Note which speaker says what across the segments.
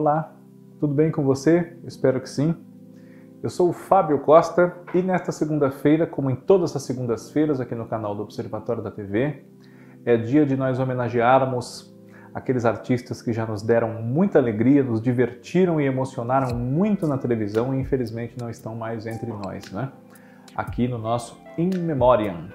Speaker 1: Olá, tudo bem com você? espero que sim. Eu sou o Fábio Costa e nesta segunda-feira, como em todas as segundas-feiras aqui no canal do Observatório da TV, é dia de nós homenagearmos aqueles artistas que já nos deram muita alegria, nos divertiram e emocionaram muito na televisão e infelizmente não estão mais entre nós, né? Aqui no nosso In Memoriam.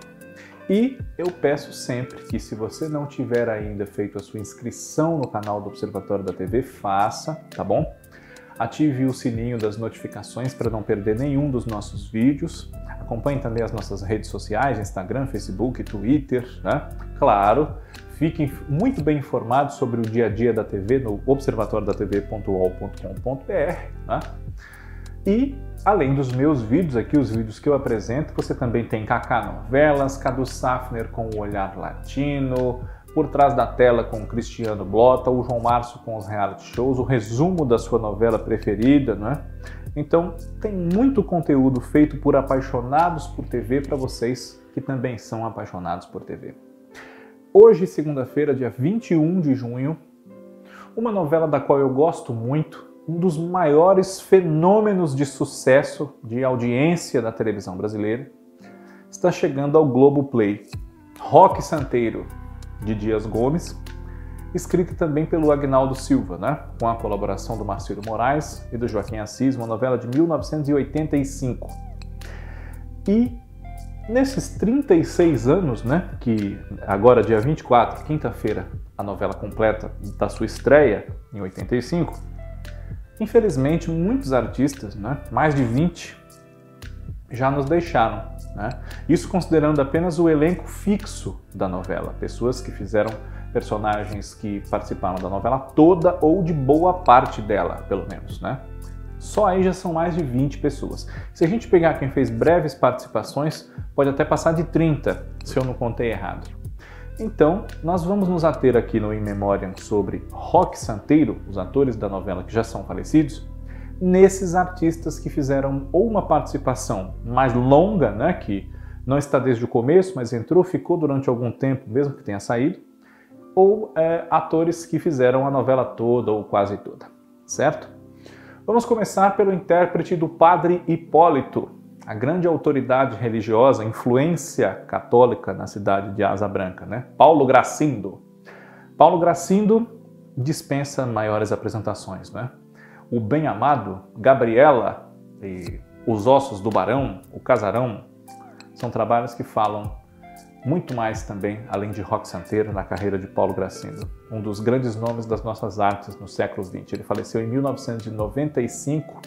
Speaker 1: E eu peço sempre que se você não tiver ainda feito a sua inscrição no canal do Observatório da TV, faça, tá bom? Ative o sininho das notificações para não perder nenhum dos nossos vídeos. Acompanhe também as nossas redes sociais, Instagram, Facebook, Twitter, né? Claro, fiquem muito bem informados sobre o dia a dia da TV no observatoriodatv.ol.com.br, né? E além dos meus vídeos aqui, os vídeos que eu apresento, você também tem Kaká Novelas, Cadu Safner com o Olhar Latino, Por Trás da Tela com o Cristiano Blota, o João Março com os reality shows, o resumo da sua novela preferida, não é? Então, tem muito conteúdo feito por apaixonados por TV para vocês que também são apaixonados por TV. Hoje, segunda-feira, dia 21 de junho, uma novela da qual eu gosto muito, um dos maiores fenômenos de sucesso de audiência da televisão brasileira, está chegando ao Globo Play. Rock Santeiro, de Dias Gomes, escrita também pelo Agnaldo Silva, né? com a colaboração do Marcelo Moraes e do Joaquim Assis, uma novela de 1985. E nesses 36 anos, né, que agora dia 24, quinta-feira, a novela completa da sua estreia em 85, Infelizmente, muitos artistas, né, mais de 20, já nos deixaram. Né? Isso considerando apenas o elenco fixo da novela, pessoas que fizeram personagens que participaram da novela toda ou de boa parte dela, pelo menos. Né? Só aí já são mais de 20 pessoas. Se a gente pegar quem fez breves participações, pode até passar de 30, se eu não contei errado. Então, nós vamos nos ater aqui no In Memoriam sobre Rock Santeiro, os atores da novela que já são falecidos, nesses artistas que fizeram ou uma participação mais longa, né, que não está desde o começo, mas entrou, ficou durante algum tempo, mesmo que tenha saído, ou é, atores que fizeram a novela toda ou quase toda, certo? Vamos começar pelo intérprete do Padre Hipólito, a grande autoridade religiosa, influência católica na cidade de Asa Branca, né? Paulo Gracindo. Paulo Gracindo dispensa maiores apresentações, né? O bem-amado, Gabriela e Os Ossos do Barão, O Casarão, são trabalhos que falam muito mais também, além de rock santeiro, na carreira de Paulo Gracindo, um dos grandes nomes das nossas artes no século XX. Ele faleceu em 1995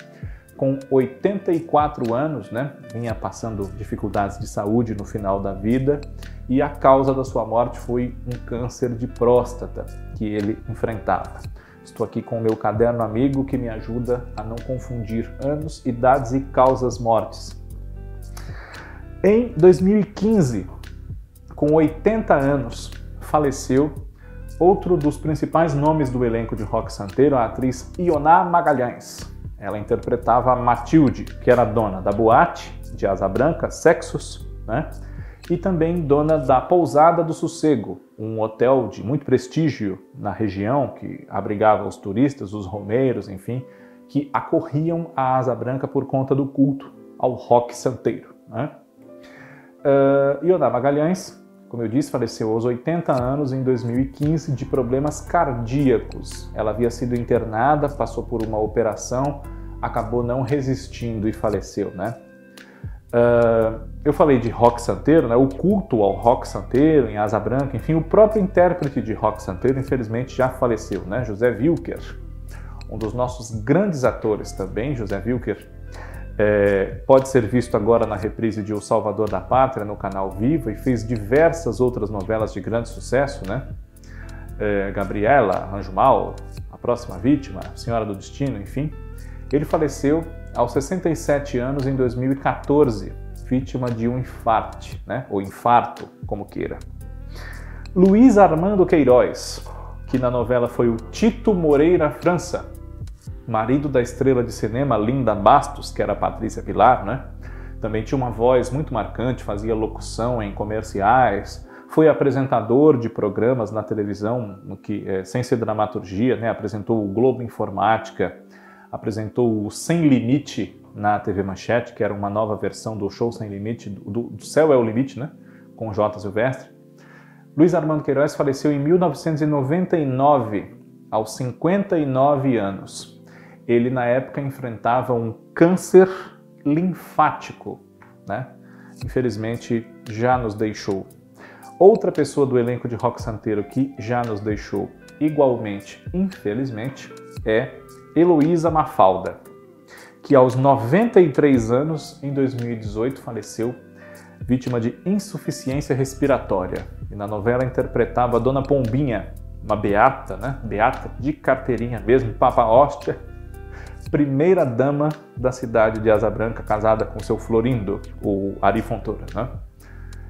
Speaker 1: com 84 anos, né, vinha passando dificuldades de saúde no final da vida e a causa da sua morte foi um câncer de próstata que ele enfrentava. Estou aqui com o meu caderno amigo que me ajuda a não confundir anos, idades e causas mortes. Em 2015, com 80 anos, faleceu outro dos principais nomes do elenco de Rock Santeiro, a atriz Ioná Magalhães. Ela interpretava a Matilde, que era dona da boate de Asa Branca, Sexus, né? e também dona da Pousada do Sossego, um hotel de muito prestígio na região que abrigava os turistas, os romeiros, enfim, que acorriam a Asa Branca por conta do culto ao rock santeiro. Né? Uh, Ioná Magalhães como eu disse, faleceu aos 80 anos em 2015 de problemas cardíacos. Ela havia sido internada, passou por uma operação, acabou não resistindo e faleceu, né? Uh, eu falei de rock santeiro, né? o culto ao rock santeiro em Asa Branca, enfim, o próprio intérprete de rock santeiro, infelizmente, já faleceu, né? José Wilker, um dos nossos grandes atores também, José Wilker, é, pode ser visto agora na reprise de O Salvador da Pátria no canal Viva e fez diversas outras novelas de grande sucesso, né? É, Gabriela, Anjo Mal, A Próxima Vítima, Senhora do Destino, enfim. Ele faleceu aos 67 anos em 2014, vítima de um infarte, né? ou infarto, como queira. Luiz Armando Queiroz, que na novela foi o Tito Moreira França, marido da estrela de cinema Linda Bastos, que era Patrícia Pilar, né? Também tinha uma voz muito marcante, fazia locução em comerciais, foi apresentador de programas na televisão, que, é, sem ser dramaturgia, né? apresentou o Globo Informática, apresentou o Sem Limite na TV Manchete, que era uma nova versão do Show Sem Limite, do, do Céu é o Limite, né? com J. Silvestre. Luiz Armando Queiroz faleceu em 1999, aos 59 anos. Ele, na época, enfrentava um câncer linfático, né? Infelizmente, já nos deixou. Outra pessoa do elenco de Rock Santeiro que já nos deixou igualmente, infelizmente, é Heloísa Mafalda, que aos 93 anos, em 2018, faleceu vítima de insuficiência respiratória. E na novela interpretava a Dona Pombinha, uma beata, né? Beata de carteirinha mesmo, Papa Hóstia, primeira dama da cidade de Asa Branca, casada com seu Florindo, o Ari Fontoura, né?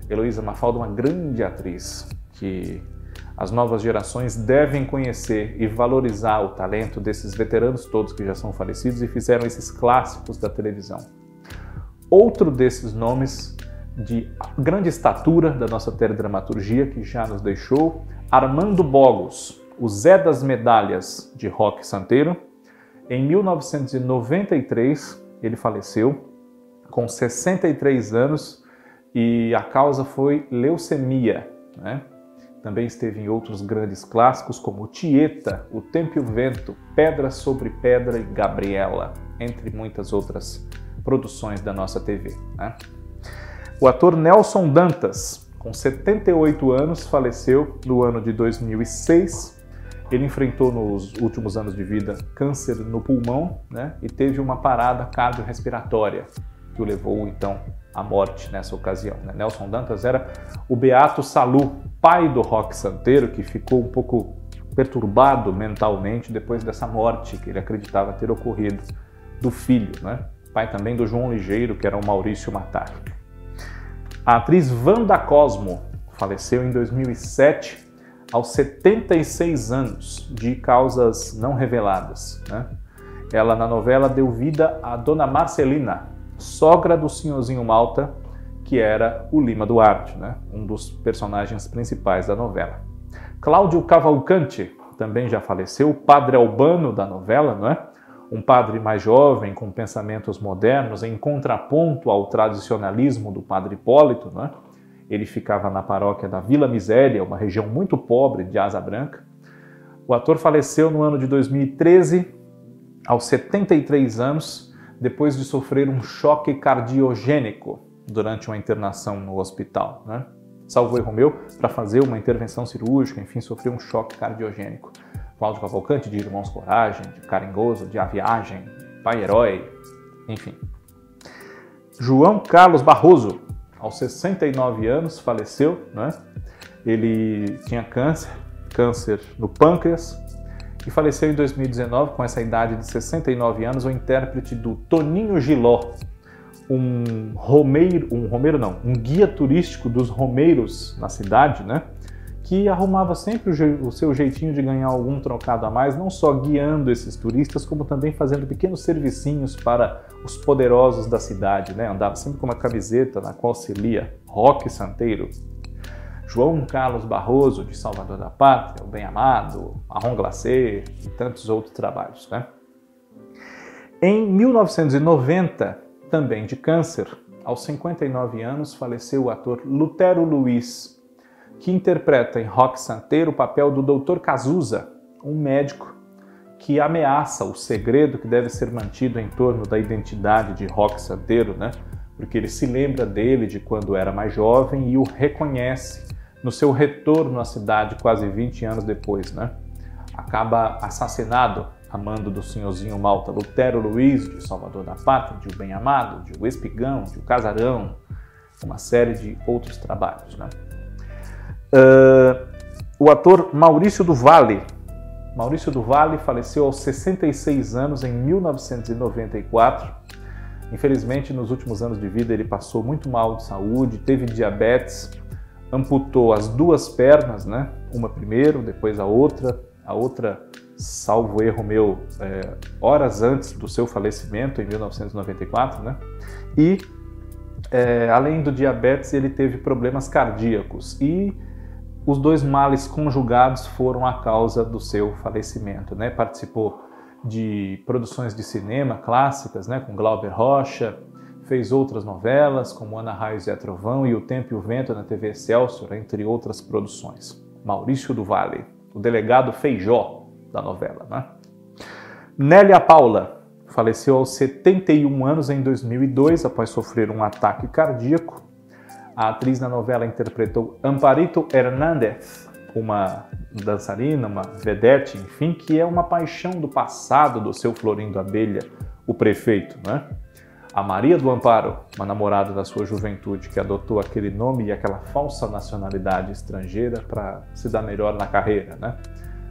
Speaker 1: Heloísa Mafalda, uma grande atriz que as novas gerações devem conhecer e valorizar o talento desses veteranos todos que já são falecidos e fizeram esses clássicos da televisão. Outro desses nomes de grande estatura da nossa teledramaturgia que já nos deixou, Armando Bogos, o Zé das Medalhas de rock santeiro. Em 1993, ele faleceu com 63 anos e a causa foi leucemia. Né? Também esteve em outros grandes clássicos como Tieta, O Tempo e o Vento, Pedra sobre Pedra e Gabriela, entre muitas outras produções da nossa TV. Né? O ator Nelson Dantas, com 78 anos, faleceu no ano de 2006. Ele enfrentou nos últimos anos de vida câncer no pulmão né, e teve uma parada cardiorrespiratória que o levou então à morte nessa ocasião. Né? Nelson Dantas era o Beato Salu, pai do rock santeiro, que ficou um pouco perturbado mentalmente depois dessa morte que ele acreditava ter ocorrido do filho, né? pai também do João Ligeiro, que era o Maurício Matar. A atriz Wanda Cosmo faleceu em 2007 aos 76 anos de causas não reveladas. Né? Ela na novela deu vida a Dona Marcelina, sogra do senhorzinho Malta, que era o Lima Duarte, né? um dos personagens principais da novela. Cláudio Cavalcante também já faleceu, o padre albano da novela, não é? um padre mais jovem, com pensamentos modernos, em contraponto ao tradicionalismo do padre Hipólito. Né? Ele ficava na paróquia da Vila Miséria, uma região muito pobre de Asa Branca. O ator faleceu no ano de 2013, aos 73 anos, depois de sofrer um choque cardiogênico durante uma internação no hospital. Né? Salvo erro meu, para fazer uma intervenção cirúrgica, enfim, sofreu um choque cardiogênico. Cláudio Cavalcante, de Irmãos Coragem, de Caringoso, de A Viagem, Pai Herói, enfim. João Carlos Barroso, aos 69 anos, faleceu, né? Ele tinha câncer, câncer no pâncreas, e faleceu em 2019 com essa idade de 69 anos, o intérprete do Toninho Giló, um romeiro, um romeiro não, um guia turístico dos romeiros na cidade, né? Que arrumava sempre o, seu jeitinho de ganhar algum trocado a mais, não só guiando esses turistas, como também fazendo pequenos servicinhos para os poderosos da cidade. Né? Andava sempre com uma camiseta na qual se lia Rock Santeiro. João Carlos Barroso, de Salvador da Pátria, o Bem Amado, Marrom Glacé e tantos outros trabalhos. Né? Em 1990, também de câncer, aos 59 anos, faleceu o ator Lutero Luiz, que interpreta em Rock Santeiro o papel do Dr. Cazuza, um médico que ameaça o segredo que deve ser mantido em torno da identidade de Rock Santeiro, né? Porque ele se lembra dele de quando era mais jovem e o reconhece no seu retorno à cidade quase 20 anos depois, né? Acaba assassinado a mando do senhorzinho Malta Lutero Luiz, de Salvador da Pátria, de O Bem Amado, de O Espigão, de O Casarão, uma série de outros trabalhos, né? Uh, o ator Maurício do Vale. Maurício do Vale faleceu aos 66 anos em 1994. Infelizmente, nos últimos anos de vida, ele passou muito mal de saúde, teve diabetes, amputou as duas pernas, né? Uma primeiro, depois a outra, a outra, salvo erro meu, é, horas antes do seu falecimento, em 1994, né? E, é, além do diabetes, ele teve problemas cardíacos e os dois males conjugados foram a causa do seu falecimento. Né? Participou de produções de cinema clássicas, né? com Glauber Rocha, fez outras novelas, como Ana Raios e a Trovão e O Tempo e o Vento na TV Excelsior, entre outras produções. Maurício do Vale, o delegado Feijó da novela. Né? Nélia Paula faleceu aos 71 anos em 2002 após sofrer um ataque cardíaco. A atriz na novela interpretou Amparito Hernández, uma dançarina, uma vedete, enfim, que é uma paixão do passado do seu Florindo Abelha, o prefeito, né? A Maria do Amparo, uma namorada da sua juventude que adotou aquele nome e aquela falsa nacionalidade estrangeira para se dar melhor na carreira, né?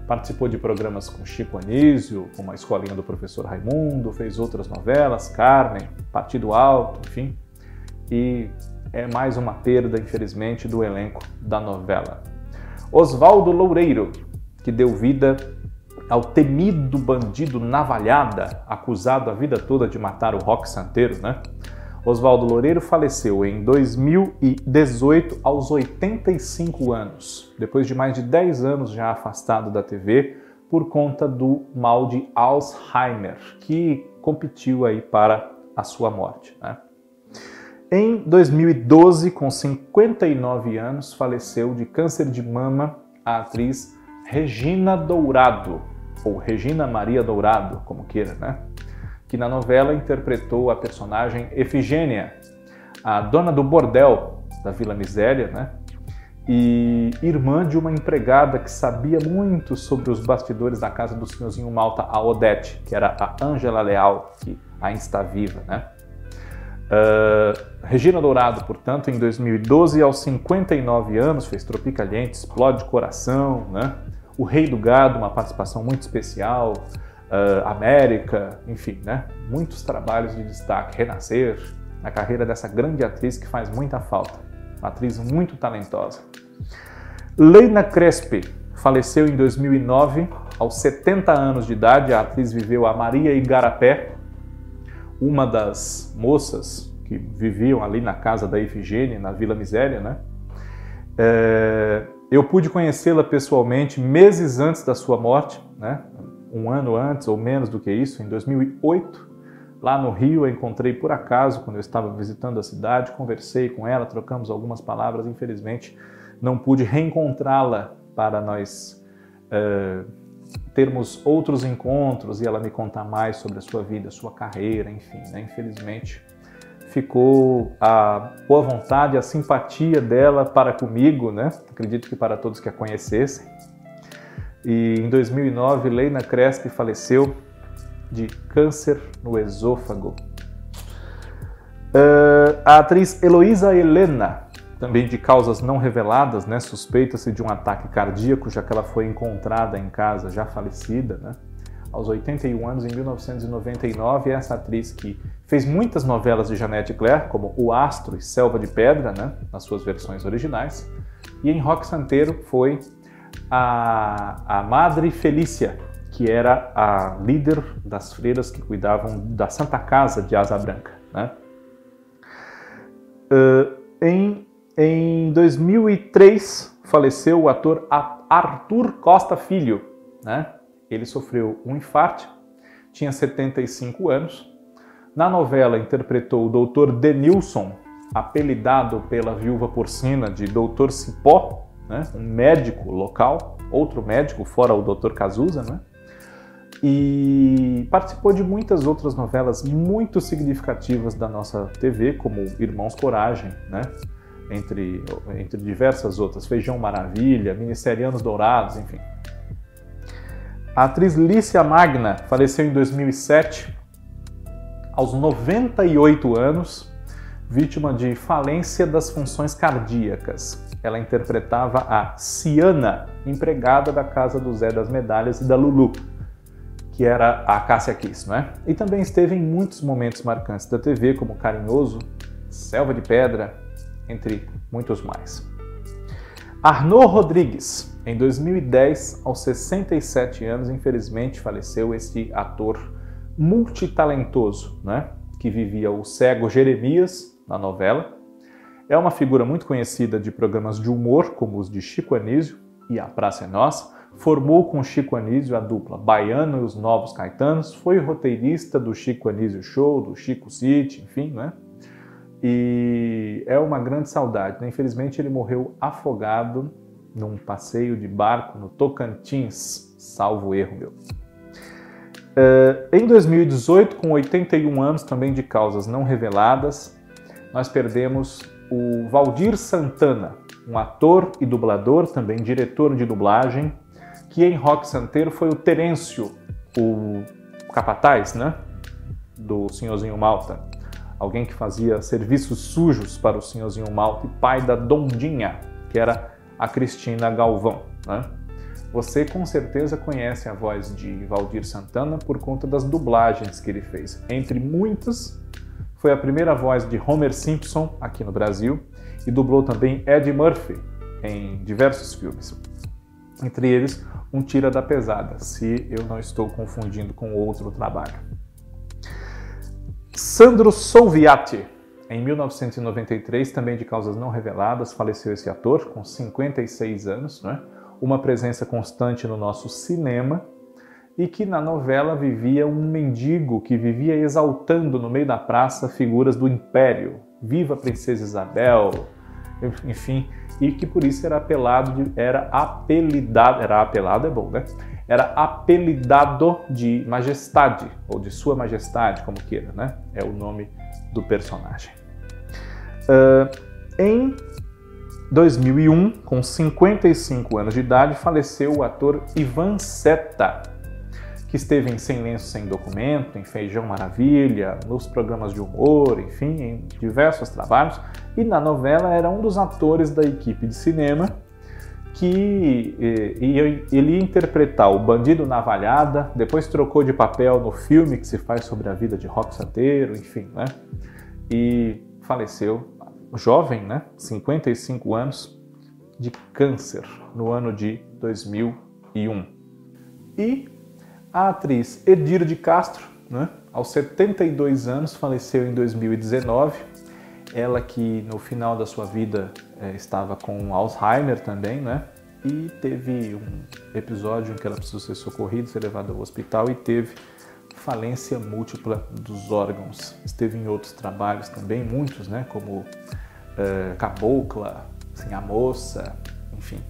Speaker 1: Participou de programas com Chico Anísio, como a Escolinha do Professor Raimundo, fez outras novelas, Carmen, Partido Alto, enfim. E é mais uma perda, infelizmente, do elenco da novela. Oswaldo Loureiro, que deu vida ao temido bandido Navalhada, acusado a vida toda de matar o Rock Santeiro, né? Oswaldo Loureiro faleceu em 2018 aos 85 anos, depois de mais de 10 anos já afastado da TV por conta do mal de Alzheimer, que competiu aí para a sua morte. Né? Em 2012, com 59 anos, faleceu de câncer de mama a atriz Regina Dourado, ou Regina Maria Dourado, como queira, né? que na novela interpretou a personagem Efigênia, a dona do bordel da Vila Miséria, né? E irmã de uma empregada que sabia muito sobre os bastidores da casa do senhorzinho Malta, a Odete, que era a Ângela Leal, que ainda está viva, né? Uh, Regina Dourado, portanto, em 2012, aos 59 anos, fez Tropicaliente, Explode Coração, né? O Rei do Gado, uma participação muito especial, uh, América, enfim, né? Muitos trabalhos de destaque, Renascer, na carreira dessa grande atriz que faz muita falta. Uma atriz muito talentosa. Leina Crespi faleceu em 2009, aos 70 anos de idade. A atriz viveu a Maria Igarapé, uma das moças que viviam ali na casa da Ifigênia, na Vila Miséria, né? É, eu pude conhecê-la pessoalmente meses antes da sua morte, né? um ano antes ou menos do que isso, em 2008, lá no Rio, eu encontrei por acaso, quando eu estava visitando a cidade, conversei com ela, trocamos algumas palavras, infelizmente não pude reencontrá-la para nós uh, termos outros encontros e ela me contar mais sobre a sua vida, sua carreira, enfim, né? infelizmente ficou a boa vontade, a simpatia dela para comigo, né? Acredito que para todos que a conhecessem. E em 2009, Leina Crespi faleceu de câncer no esôfago. Uh, a atriz Heloísa Helena, também de causas não reveladas, né, suspeita-se de um ataque cardíaco, já que ela foi encontrada em casa já falecida, né, aos 81 anos, em 1999. Essa atriz que fez muitas novelas de Janete Claire, como O Astro e Selva de Pedra, né, nas suas versões originais, e em Rock Santeiro foi a, a Madre Felícia, que era a líder das freiras que cuidavam da Santa Casa de Asa Branca. Né? Uh, em, em 2003, faleceu o ator Arthur Costa Filho. Né? Ele sofreu um infarto, tinha 75 anos. Na novela interpretou o Dr. Denilson, apelidado pela viúva porcina de Dr. Cipó, né? um médico local, outro médico, fora o Dr. Cazuza, né? e participou de muitas outras novelas muito significativas da nossa TV, como Irmãos Coragem, né? Entre, entre diversas outras, Feijão Maravilha, Ministerianos Dourados, enfim. A atriz Lícia Magna faleceu em 2007, aos 98 anos, vítima de falência das funções cardíacas ela interpretava a Ciana, empregada da casa do Zé das Medalhas e da Lulu, que era a Cássia Kiss, não é? E também esteve em muitos momentos marcantes da TV, como Carinhoso, Selva de Pedra, entre muitos mais. Arnaud Rodrigues, em 2010, aos 67 anos, infelizmente faleceu este ator multitalentoso, né? que vivia o cego Jeremias na novela, É uma figura muito conhecida de programas de humor, como os de Chico Anísio e A Praça é Nossa. Formou com Chico Anísio a dupla Baiano e os Novos Caetanos. Foi roteirista do Chico Anísio Show, do Chico City, enfim, né? E é uma grande saudade. Né? Infelizmente, ele morreu afogado num passeio de barco no Tocantins, salvo erro meu. Uh, em 2018, com 81 anos também de causas não reveladas, nós perdemos o Valdir Santana, um ator e dublador, também diretor de dublagem, que em Rock Santeiro foi o Terêncio, o capataz, né? Do Senhorzinho Malta. Alguém que fazia serviços sujos para o Senhorzinho Malta e pai da Dondinha, que era a Cristina Galvão, né? Você com certeza conhece a voz de Valdir Santana por conta das dublagens que ele fez. Entre muitas, foi a primeira voz de Homer Simpson aqui no Brasil e dublou também Ed Murphy em diversos filmes. Entre eles, Um Tira da Pesada, se eu não estou confundindo com outro trabalho. Sandro Solviati, em 1993, também de causas não reveladas, faleceu esse ator com 56 anos, né? uma presença constante no nosso cinema e que na novela vivia um mendigo que vivia exaltando no meio da praça figuras do império, viva a princesa Isabel, enfim, e que por isso era apelado de, era apelidado, era apelado é bom, né? Era apelidado de majestade ou de sua majestade, como queira, né? É o nome do personagem. Uh, em 2001, com 55 anos de idade, faleceu o ator Ivan Seta, que esteve em Sem Lenço Sem Documento, em Feijão Maravilha, nos programas de humor, enfim, em diversos trabalhos, e na novela era um dos atores da equipe de cinema que ia, ele ia interpretar o bandido navalhada, depois trocou de papel no filme que se faz sobre a vida de Rock Santeiro, enfim, né? E faleceu jovem, né, 55 anos, de câncer no ano de 2001. E a atriz Edir de Castro, né, aos 72 anos, faleceu em 2019. Ela que no final da sua vida é, estava com Alzheimer também, né? E teve um episódio em que ela precisou ser socorrida, ser levada ao hospital e teve falência múltipla dos órgãos. Esteve em outros trabalhos também, muitos, né, como uh, Cabocla, assim, a moça, enfim.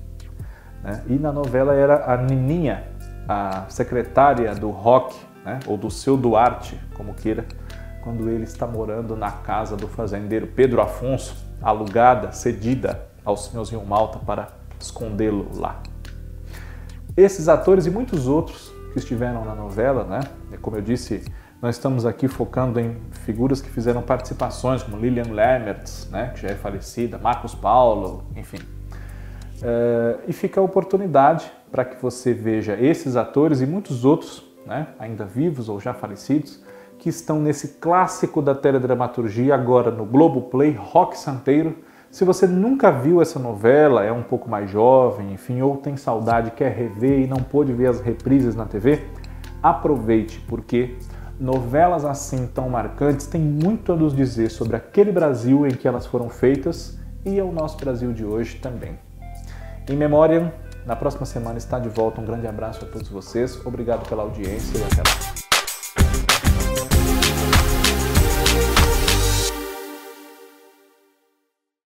Speaker 1: Né? E na novela era a Nininha, a secretária do Rock, né? ou do seu Duarte, como queira, quando ele está morando na casa do fazendeiro Pedro Afonso, alugada, cedida ao senhorzinho Malta para escondê-lo lá. Esses atores e muitos outros que estiveram na novela, né? Como eu disse, nós estamos aqui focando em figuras que fizeram participações, como Lilian Lemmertz, né, que já é falecida, Marcos Paulo, enfim. Uh, e fica a oportunidade para que você veja esses atores e muitos outros, né, ainda vivos ou já falecidos, que estão nesse clássico da teledramaturgia agora no Globoplay, Rock Santeiro. Se você nunca viu essa novela, é um pouco mais jovem, enfim, ou tem saudade, quer rever e não pôde ver as reprises na TV, aproveite, porque novelas assim tão marcantes têm muito a nos dizer sobre aquele Brasil em que elas foram feitas e o nosso Brasil de hoje também. Em memória, na próxima semana está de volta. Um grande abraço a todos vocês. Obrigado pela audiência e até lá.